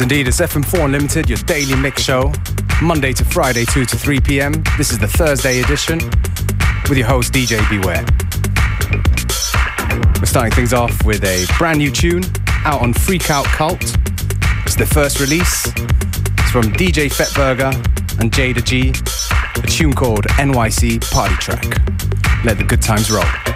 Indeed. It's FM4 Unlimited, your daily mix show, Monday to Friday, 2 to 3 p.m. This is the Thursday edition with your host, DJ Beware. We're starting things off with a brand new tune out on Freak Out Cult. It's the first release. It's from DJ Fett Burger and Jayda G, a tune called NYC Party Track. Let the good times roll.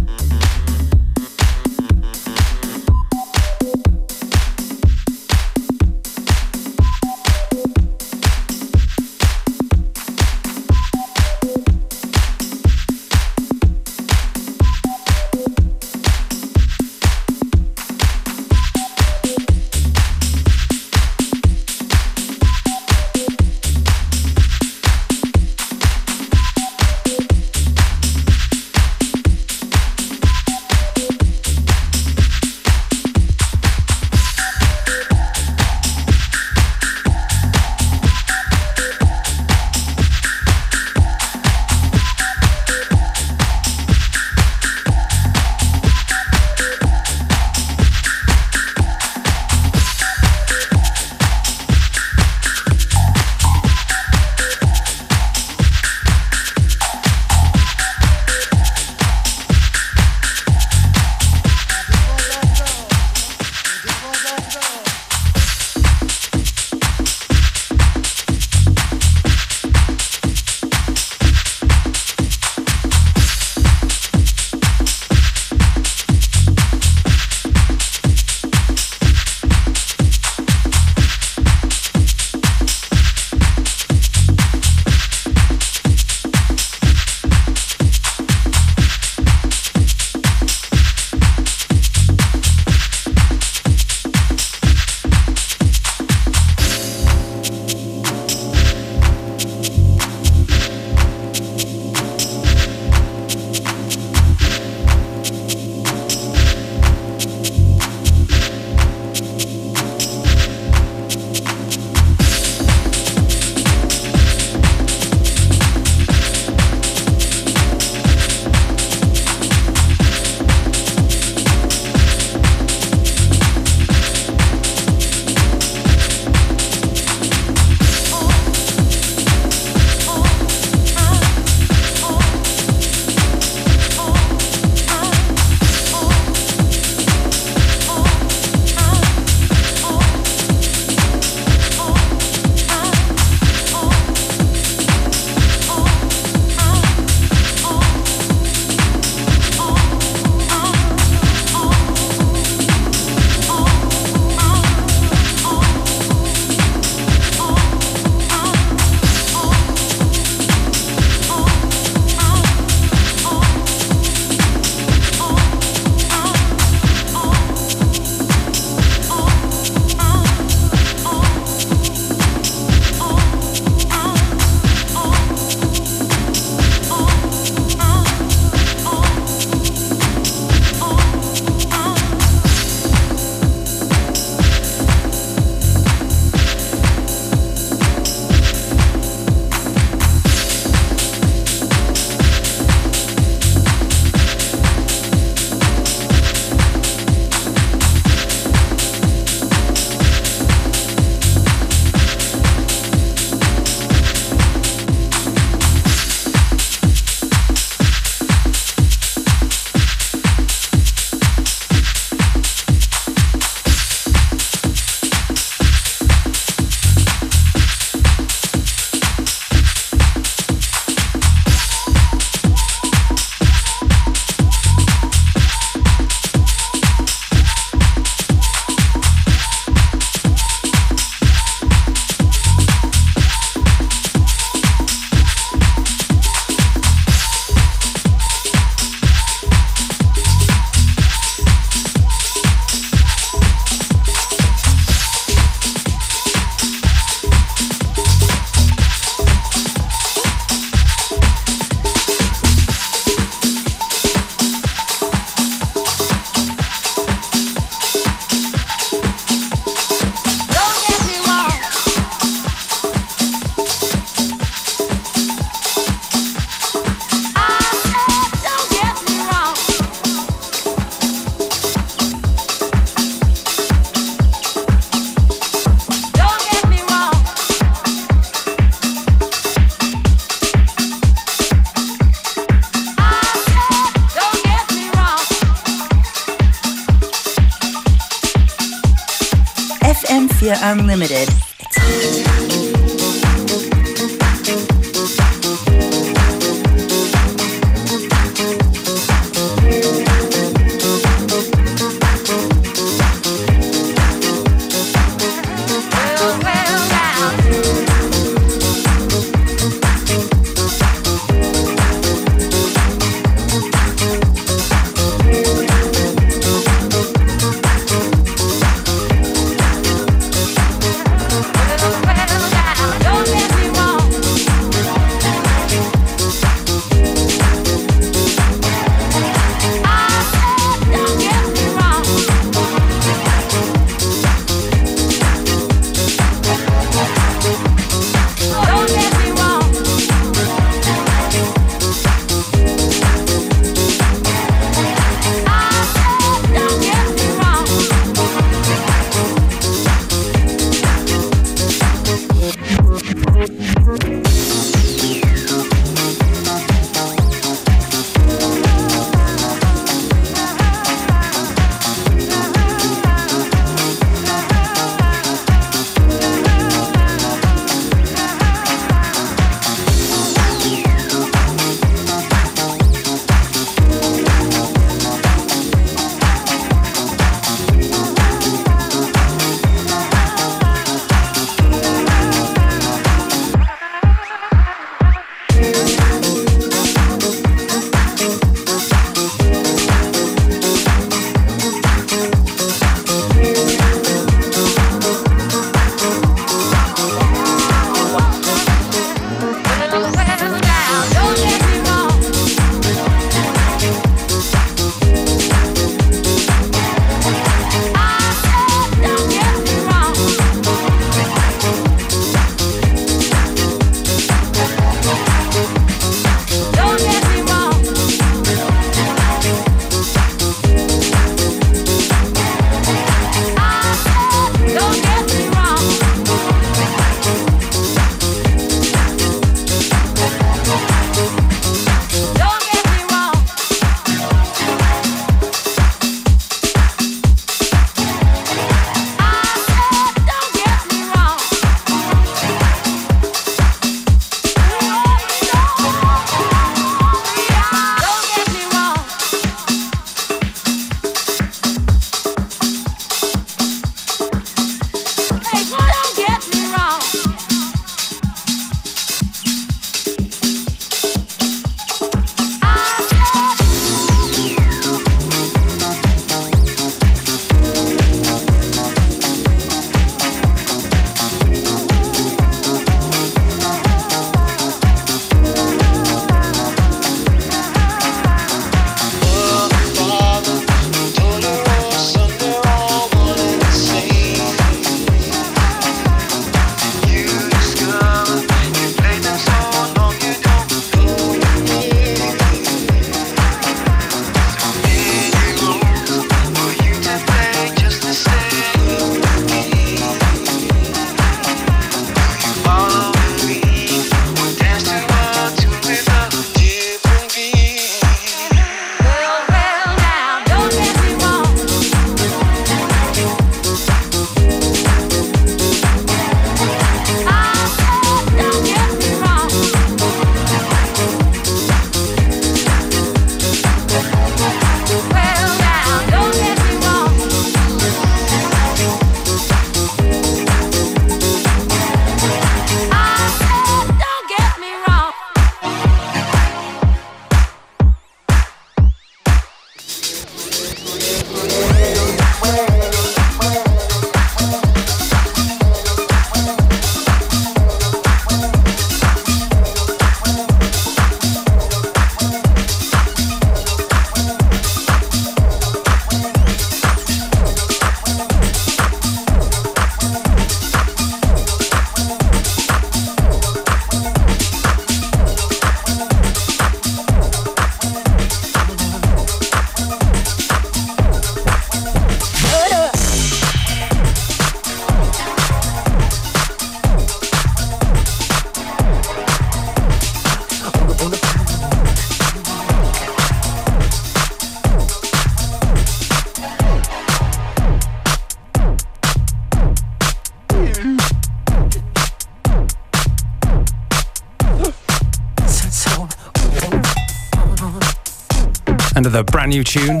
Brand new tune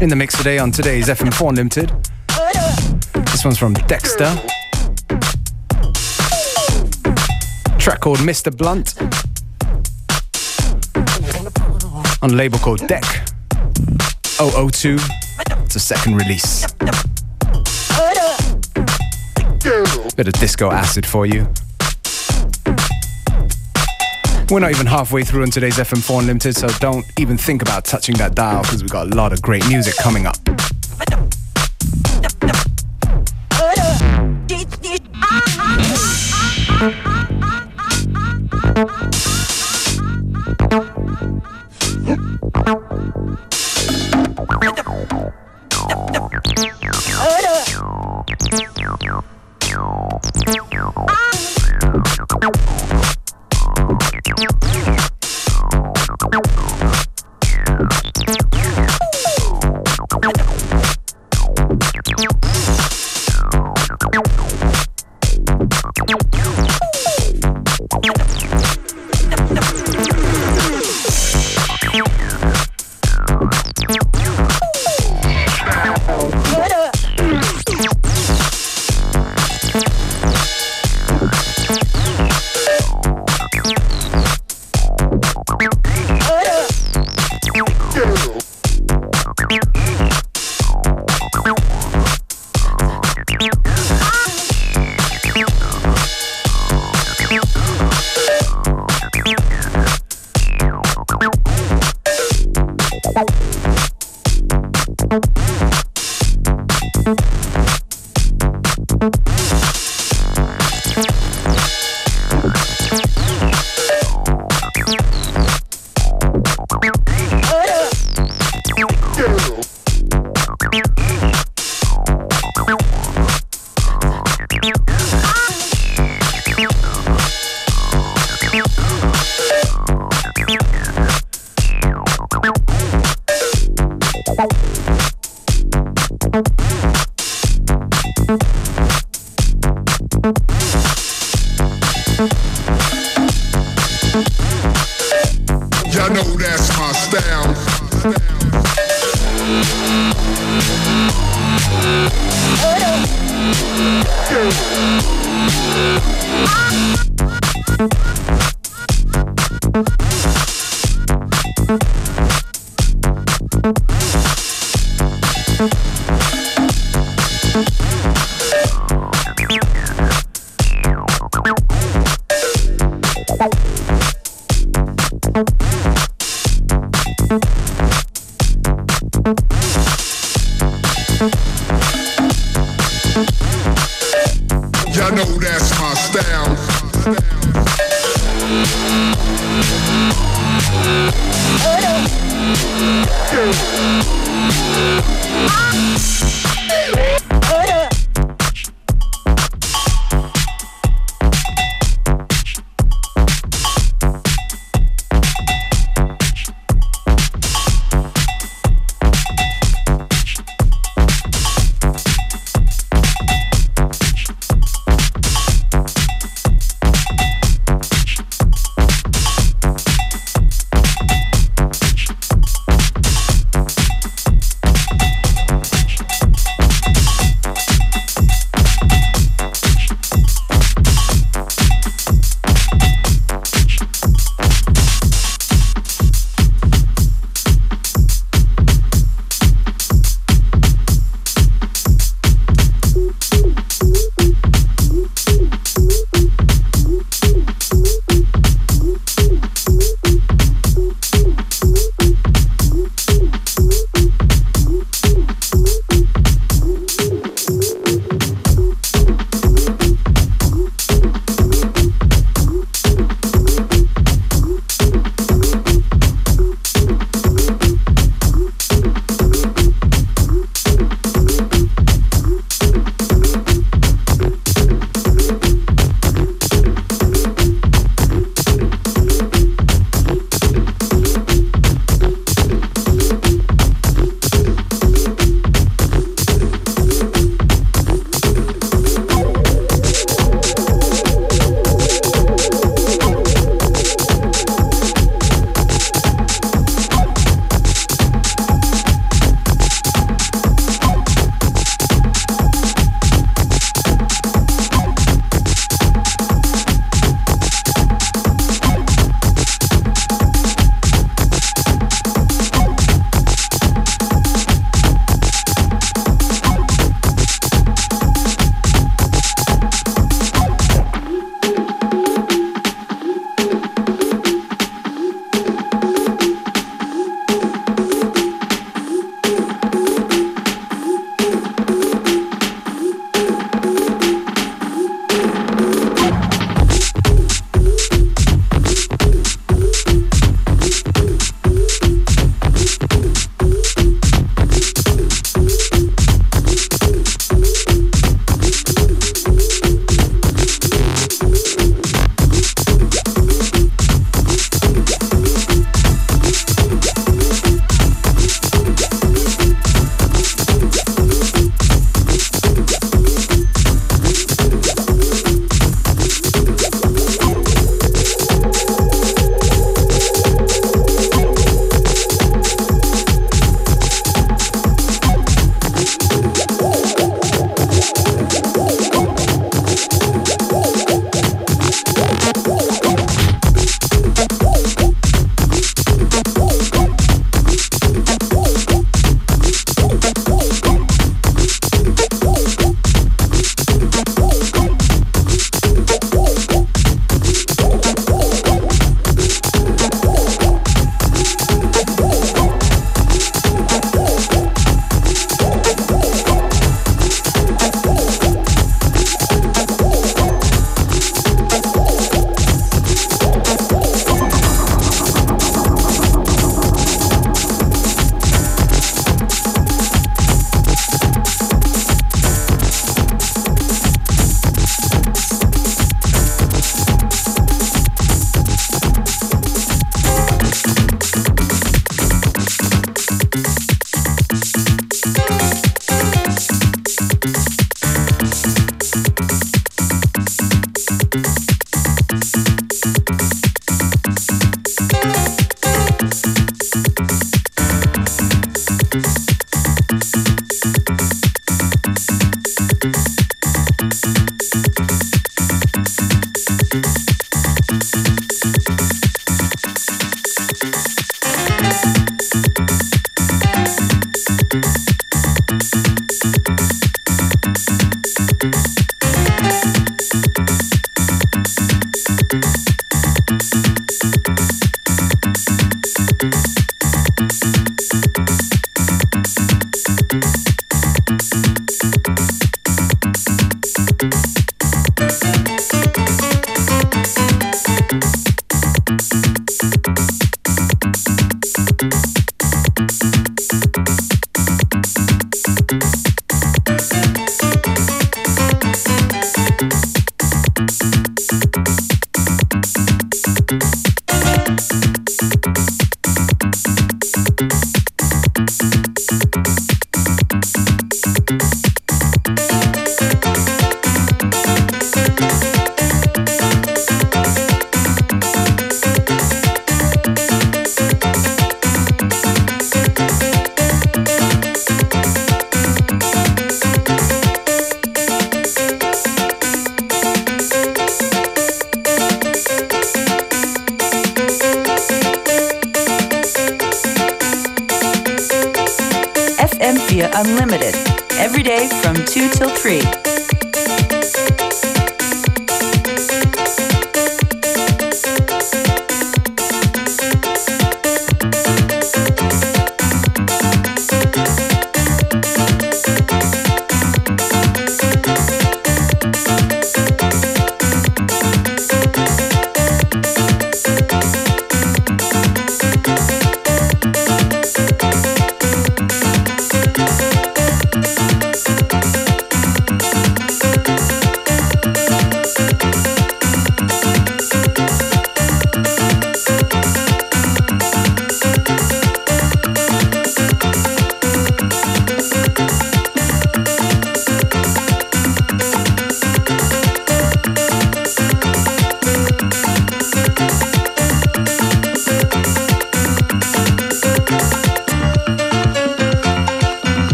in the mix today on today's FM4 Unlimited. This one's from Dexter. Track called Mr. Blunt. On a label called Deck 002. It's a second release. Bit of disco acid for you. We're not even halfway through on today's FM4 Unlimited, so don't even think about touching that dial because we've got a lot of great music coming up.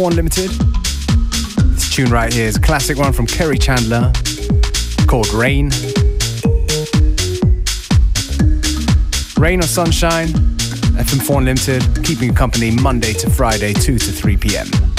FM4 Unlimited. This tune right here is a classic one from Kerri Chandler called Rain. Rain or Sunshine, FM4 Unlimited, keeping you company Monday to Friday, 2 to 3 p.m.